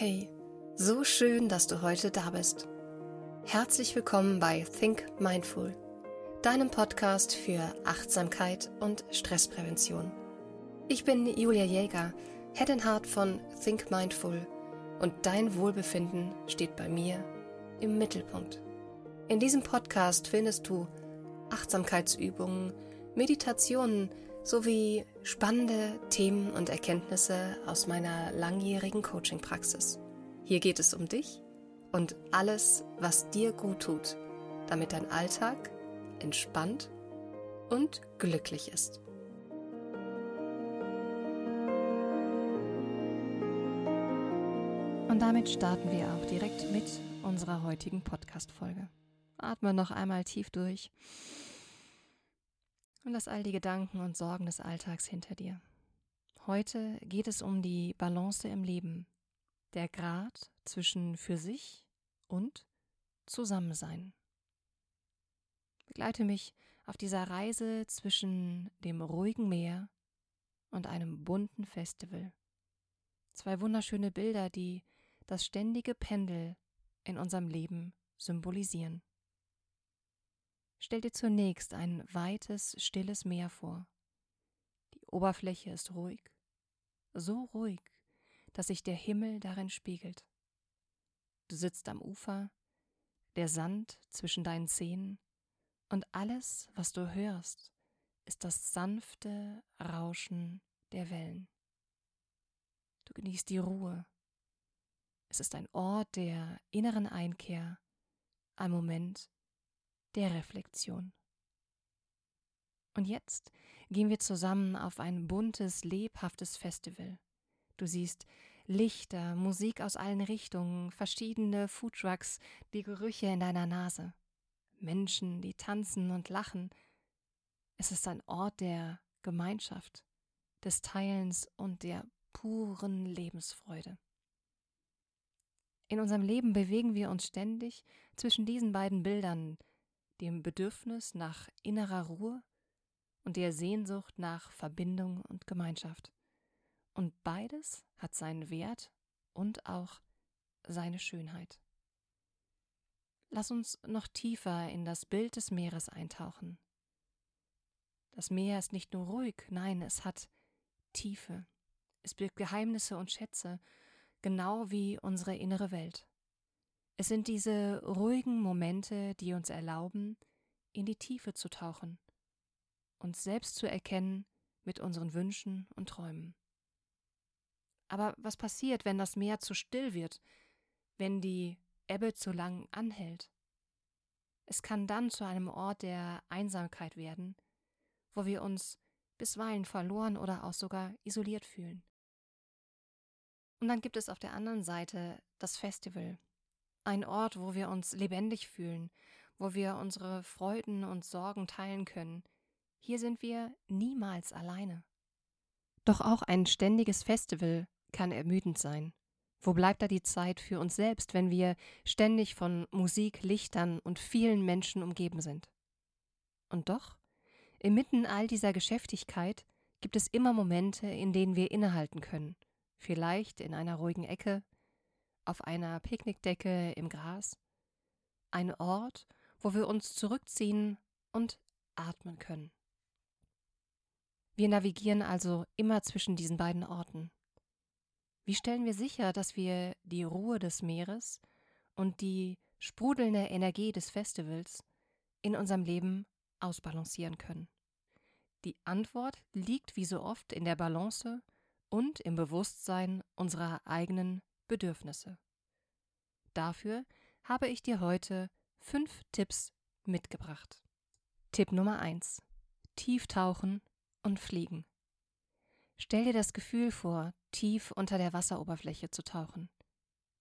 Hey, so schön, dass du heute da bist. Herzlich willkommen bei Think Mindful, deinem Podcast für Achtsamkeit und Stressprävention. Ich bin Julia Jäger, Head and Heart von Think Mindful und dein Wohlbefinden steht bei mir im Mittelpunkt. In diesem Podcast findest du Achtsamkeitsübungen, Meditationen sowie spannende Themen und Erkenntnisse aus meiner langjährigen Coaching-Praxis. Hier geht es um dich und alles, was dir gut tut, damit dein Alltag entspannt und glücklich ist. Und damit starten wir auch direkt mit unserer heutigen Podcast-Folge. Atme noch einmal tief durch und lass all die Gedanken und Sorgen des Alltags hinter dir. Heute geht es um die Balance im Leben, der Grad zwischen für sich und Zusammensein. Begleite mich auf dieser Reise zwischen dem ruhigen Meer und einem bunten Festival. Zwei wunderschöne Bilder, die das ständige Pendel in unserem Leben symbolisieren. Stell dir zunächst ein weites, stilles Meer vor. Die Oberfläche ist ruhig, so ruhig, dass sich der Himmel darin spiegelt. Du sitzt am Ufer, der Sand zwischen deinen Zähnen, und alles, was du hörst, ist das sanfte Rauschen der Wellen. Du genießt die Ruhe. Es ist ein Ort der inneren Einkehr, ein Moment der Reflexion. Und jetzt gehen wir zusammen auf ein buntes, lebhaftes Festival. Du siehst Lichter, Musik aus allen Richtungen, verschiedene Foodtrucks, die Gerüche in deiner Nase, Menschen, die tanzen und lachen. Es ist ein Ort der Gemeinschaft, des Teilens und der puren Lebensfreude. In unserem Leben bewegen wir uns ständig zwischen diesen beiden Bildern, dem Bedürfnis nach innerer Ruhe und der Sehnsucht nach Verbindung und Gemeinschaft. Und beides hat seinen Wert und auch seine Schönheit. Lass uns noch tiefer in das Bild des Meeres eintauchen. Das Meer ist nicht nur ruhig, nein, es hat Tiefe. Es birgt Geheimnisse und Schätze, genau wie unsere innere Welt. Es sind diese ruhigen Momente, die uns erlauben, in die Tiefe zu tauchen, uns selbst zu erkennen mit unseren Wünschen und Träumen. Aber was passiert, wenn das Meer zu still wird, wenn die Ebbe zu lang anhält? Es kann dann zu einem Ort der Einsamkeit werden, wo wir uns bisweilen verloren oder auch sogar isoliert fühlen. Und dann gibt es auf der anderen Seite das Festival, ein Ort, wo wir uns lebendig fühlen, wo wir unsere Freuden und Sorgen teilen können. Hier sind wir niemals alleine. Doch auch ein ständiges Festival kann ermüdend sein. Wo bleibt da die Zeit für uns selbst, wenn wir ständig von Musik, Lichtern und vielen Menschen umgeben sind? Und doch, inmitten all dieser Geschäftigkeit gibt es immer Momente, in denen wir innehalten können, vielleicht in einer ruhigen Ecke, auf einer Picknickdecke im Gras. Ein Ort, wo wir uns zurückziehen und atmen können. Wir navigieren also immer zwischen diesen beiden Orten. Wie stellen wir sicher, dass wir die Ruhe des Meeres und die sprudelnde Energie des Festivals in unserem Leben ausbalancieren können? Die Antwort liegt wie so oft in der Balance und im Bewusstsein unserer eigenen Bedürfnisse. Dafür habe ich dir heute fünf Tipps mitgebracht. Tipp Nummer 1. Tieftauchen und fliegen. Stell dir das Gefühl vor, tief unter der Wasseroberfläche zu tauchen.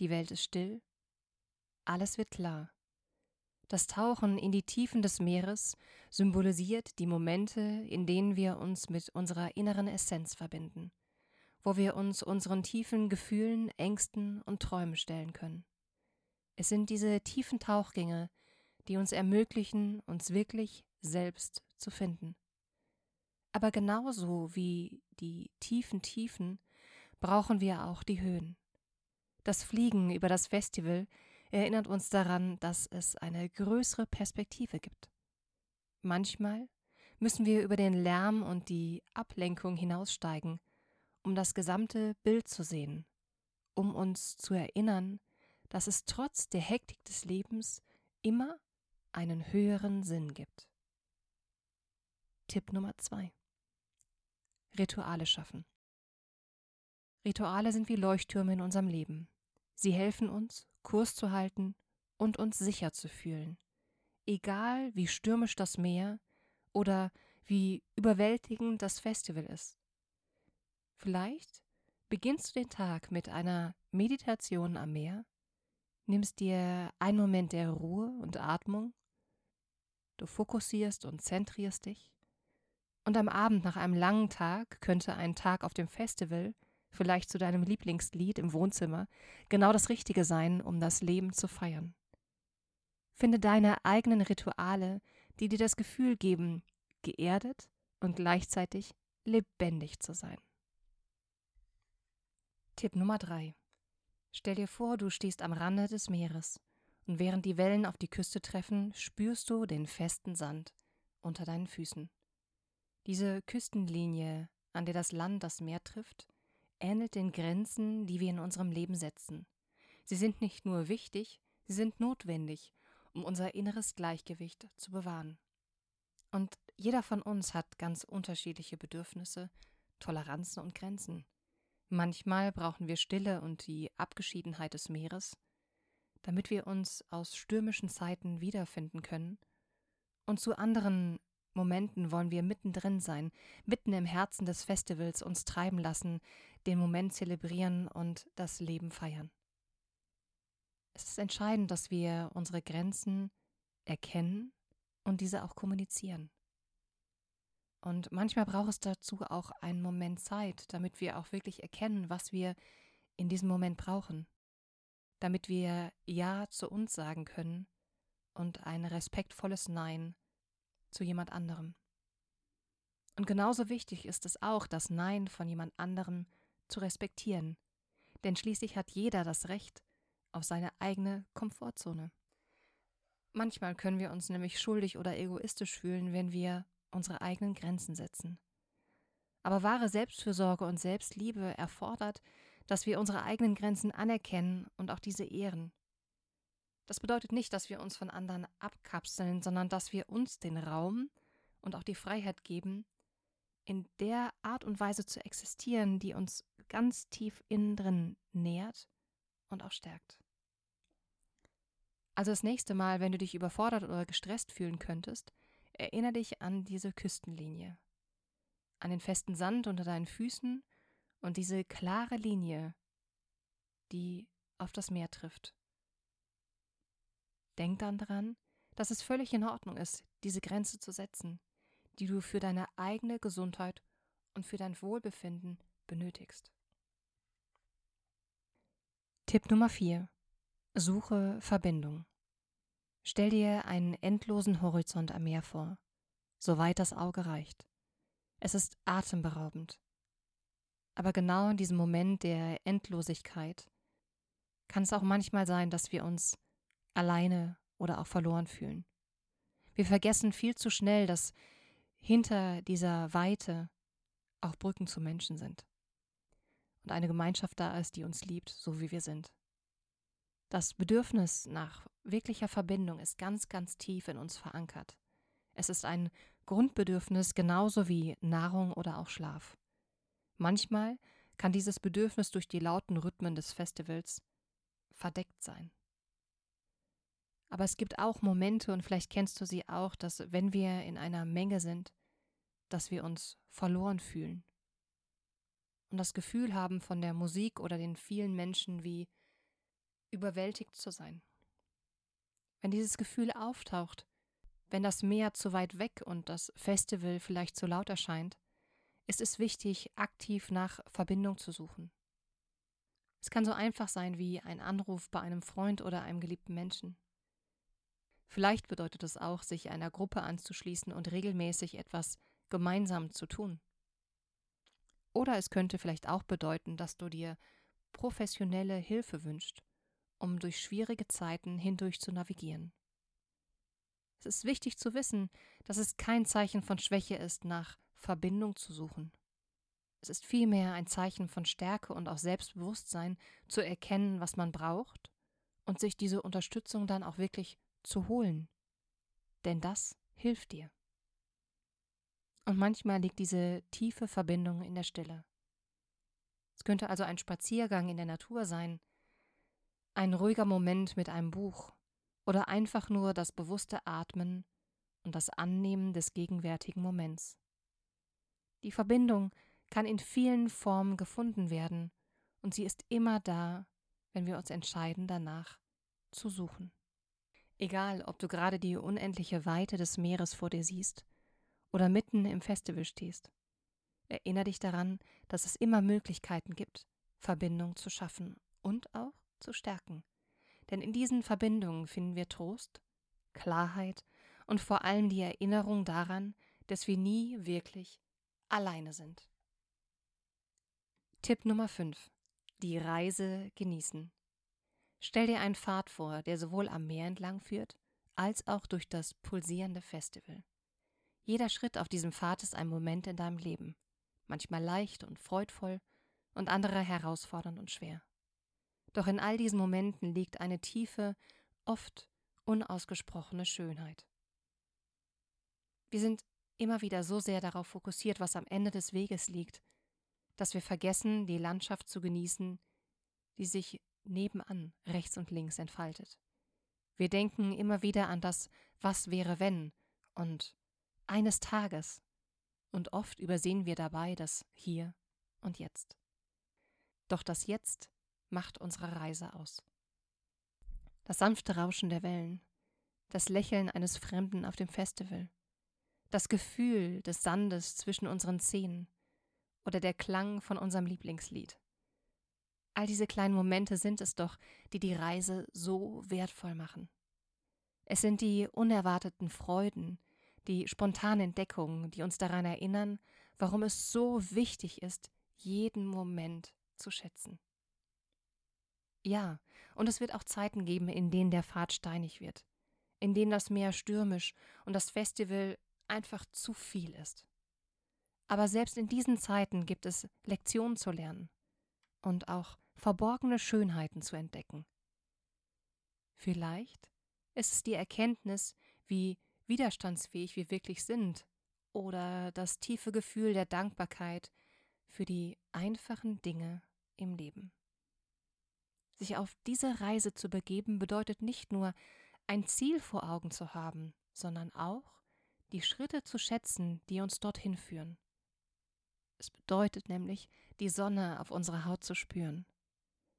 Die Welt ist still, alles wird klar. Das Tauchen in die Tiefen des Meeres symbolisiert die Momente, in denen wir uns mit unserer inneren Essenz verbinden wo wir uns unseren tiefen Gefühlen, Ängsten und Träumen stellen können. Es sind diese tiefen Tauchgänge, die uns ermöglichen, uns wirklich selbst zu finden. Aber genauso wie die tiefen Tiefen brauchen wir auch die Höhen. Das Fliegen über das Festival erinnert uns daran, dass es eine größere Perspektive gibt. Manchmal müssen wir über den Lärm und die Ablenkung hinaussteigen, um das gesamte Bild zu sehen, um uns zu erinnern, dass es trotz der Hektik des Lebens immer einen höheren Sinn gibt. Tipp Nummer zwei: Rituale schaffen. Rituale sind wie Leuchttürme in unserem Leben. Sie helfen uns, Kurs zu halten und uns sicher zu fühlen. Egal wie stürmisch das Meer oder wie überwältigend das Festival ist. Vielleicht beginnst du den Tag mit einer Meditation am Meer, nimmst dir einen Moment der Ruhe und Atmung, du fokussierst und zentrierst dich, und am Abend nach einem langen Tag könnte ein Tag auf dem Festival vielleicht zu deinem Lieblingslied im Wohnzimmer, genau das Richtige sein, um das Leben zu feiern. Finde deine eigenen Rituale, die dir das Gefühl geben, geerdet und gleichzeitig lebendig zu sein. Tipp Nummer 3. Stell dir vor, du stehst am Rande des Meeres und während die Wellen auf die Küste treffen, spürst du den festen Sand unter deinen Füßen. Diese Küstenlinie, an der das Land das Meer trifft, ähnelt den Grenzen, die wir in unserem Leben setzen. Sie sind nicht nur wichtig, sie sind notwendig, um unser inneres Gleichgewicht zu bewahren. Und jeder von uns hat ganz unterschiedliche Bedürfnisse, Toleranzen und Grenzen. Manchmal brauchen wir Stille und die Abgeschiedenheit des Meeres, damit wir uns aus stürmischen Zeiten wiederfinden können, und zu anderen Momenten wollen wir mittendrin sein, mitten im Herzen des Festivals uns treiben lassen, den Moment zelebrieren und das Leben feiern. Es ist entscheidend, dass wir unsere Grenzen erkennen und diese auch kommunizieren. Und manchmal braucht es dazu auch einen Moment Zeit, damit wir auch wirklich erkennen, was wir in diesem Moment brauchen, damit wir Ja zu uns sagen können und ein respektvolles Nein zu jemand anderem. Und genauso wichtig ist es auch, das Nein von jemand anderem zu respektieren, denn schließlich hat jeder das Recht auf seine eigene Komfortzone. Manchmal können wir uns nämlich schuldig oder egoistisch fühlen, wenn wir unsere eigenen Grenzen setzen. Aber wahre Selbstfürsorge und Selbstliebe erfordert, dass wir unsere eigenen Grenzen anerkennen und auch diese ehren. Das bedeutet nicht, dass wir uns von anderen abkapseln, sondern dass wir uns den Raum und auch die Freiheit geben, in der Art und Weise zu existieren, die uns ganz tief innen drin nährt und auch stärkt. Also das nächste Mal, wenn du dich überfordert oder gestresst fühlen könntest, erinnere dich an diese Küstenlinie, an den festen Sand unter deinen Füßen und diese klare Linie, die auf das Meer trifft. Denk dann daran, dass es völlig in Ordnung ist, diese Grenze zu setzen, die du für deine eigene Gesundheit und für dein Wohlbefinden benötigst. Tipp Nummer 4. Suche Verbindung. Stell dir einen endlosen Horizont am Meer vor, soweit das Auge reicht. Es ist atemberaubend. Aber genau in diesem Moment der Endlosigkeit kann es auch manchmal sein, dass wir uns alleine oder auch verloren fühlen. Wir vergessen viel zu schnell, dass hinter dieser Weite auch Brücken zu Menschen sind und eine Gemeinschaft da ist, die uns liebt, so wie wir sind. Das Bedürfnis nach wirklicher Verbindung ist ganz, ganz tief in uns verankert. Es ist ein Grundbedürfnis genauso wie Nahrung oder auch Schlaf. Manchmal kann dieses Bedürfnis durch die lauten Rhythmen des Festivals verdeckt sein. Aber es gibt auch Momente, und vielleicht kennst du sie auch, dass wenn wir in einer Menge sind, dass wir uns verloren fühlen. Und das Gefühl haben, von der Musik oder den vielen Menschen wie überwältigt zu sein. Wenn dieses Gefühl auftaucht, wenn das Meer zu weit weg und das Festival vielleicht zu laut erscheint, ist es wichtig, aktiv nach Verbindung zu suchen. Es kann so einfach sein wie ein Anruf bei einem Freund oder einem geliebten Menschen. Vielleicht bedeutet es auch, sich einer Gruppe anzuschließen und regelmäßig etwas gemeinsam zu tun. Oder es könnte vielleicht auch bedeuten, dass du dir professionelle Hilfe wünscht, um durch schwierige Zeiten hindurch zu navigieren. Es ist wichtig zu wissen, dass es kein Zeichen von Schwäche ist, nach Verbindung zu suchen. Es ist vielmehr ein Zeichen von Stärke und auch Selbstbewusstsein, zu erkennen, was man braucht und sich diese Unterstützung dann auch wirklich zu holen. Denn das hilft dir. Und manchmal liegt diese tiefe Verbindung in der Stille. Es könnte also ein Spaziergang in der Natur sein, ein ruhiger Moment mit einem Buch oder einfach nur das bewusste Atmen und das Annehmen des gegenwärtigen Moments. Die Verbindung kann in vielen Formen gefunden werden und sie ist immer da, wenn wir uns entscheiden, danach zu suchen. Egal, ob du gerade die unendliche Weite des Meeres vor dir siehst oder mitten im Festival stehst. Erinnere dich daran, dass es immer Möglichkeiten gibt, Verbindung zu schaffen und auch zu stärken. Denn in diesen Verbindungen finden wir Trost, Klarheit und vor allem die Erinnerung daran, dass wir nie wirklich alleine sind. Tipp Nummer 5. Die Reise genießen. Stell dir einen Pfad vor, der sowohl am Meer entlang führt, als auch durch das pulsierende Festival. Jeder Schritt auf diesem Pfad ist ein Moment in deinem Leben, manchmal leicht und freudvoll und andere herausfordernd und schwer. Doch in all diesen Momenten liegt eine tiefe, oft unausgesprochene Schönheit. Wir sind immer wieder so sehr darauf fokussiert, was am Ende des Weges liegt, dass wir vergessen, die Landschaft zu genießen, die sich nebenan, rechts und links entfaltet. Wir denken immer wieder an das Was wäre wenn und eines Tages, und oft übersehen wir dabei das Hier und Jetzt. Doch das Jetzt macht unsere Reise aus. Das sanfte Rauschen der Wellen, das Lächeln eines Fremden auf dem Festival, das Gefühl des Sandes zwischen unseren Zähnen oder der Klang von unserem Lieblingslied. All diese kleinen Momente sind es doch, die die Reise so wertvoll machen. Es sind die unerwarteten Freuden, die spontanen Entdeckungen, die uns daran erinnern, warum es so wichtig ist, jeden Moment zu schätzen. Ja, und es wird auch Zeiten geben, in denen der Pfad steinig wird, in denen das Meer stürmisch und das Festival einfach zu viel ist. Aber selbst in diesen Zeiten gibt es Lektionen zu lernen und auch verborgene Schönheiten zu entdecken. Vielleicht ist es die Erkenntnis, wie widerstandsfähig wir wirklich sind, oder das tiefe Gefühl der Dankbarkeit für die einfachen Dinge im Leben. Sich auf diese Reise zu begeben bedeutet nicht nur ein Ziel vor Augen zu haben, sondern auch die Schritte zu schätzen, die uns dorthin führen. Es bedeutet nämlich, die Sonne auf unserer Haut zu spüren,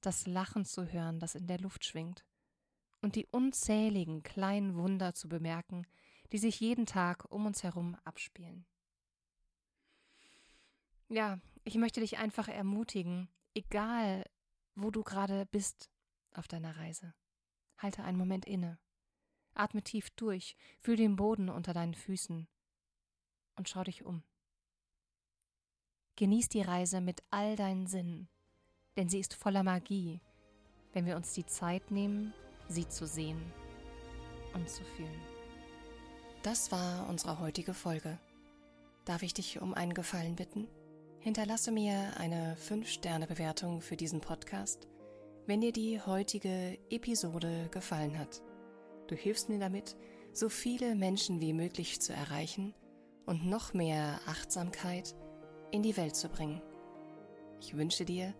das Lachen zu hören, das in der Luft schwingt, und die unzähligen kleinen Wunder zu bemerken, die sich jeden Tag um uns herum abspielen. Ja, ich möchte dich einfach ermutigen, egal wo du gerade bist auf deiner Reise, halte einen Moment inne, atme tief durch, fühl den Boden unter deinen Füßen und schau dich um. Genieß die Reise mit all deinen Sinnen, denn sie ist voller Magie, wenn wir uns die Zeit nehmen, sie zu sehen und zu fühlen. Das war unsere heutige Folge. Darf ich dich um einen Gefallen bitten? Hinterlasse mir eine 5-Sterne-Bewertung für diesen Podcast, wenn dir die heutige Episode gefallen hat. Du hilfst mir damit, so viele Menschen wie möglich zu erreichen und noch mehr Achtsamkeit in die Welt zu bringen. Ich wünsche dir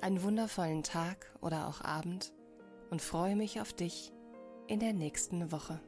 einen wundervollen Tag oder auch Abend und freue mich auf dich in der nächsten Woche.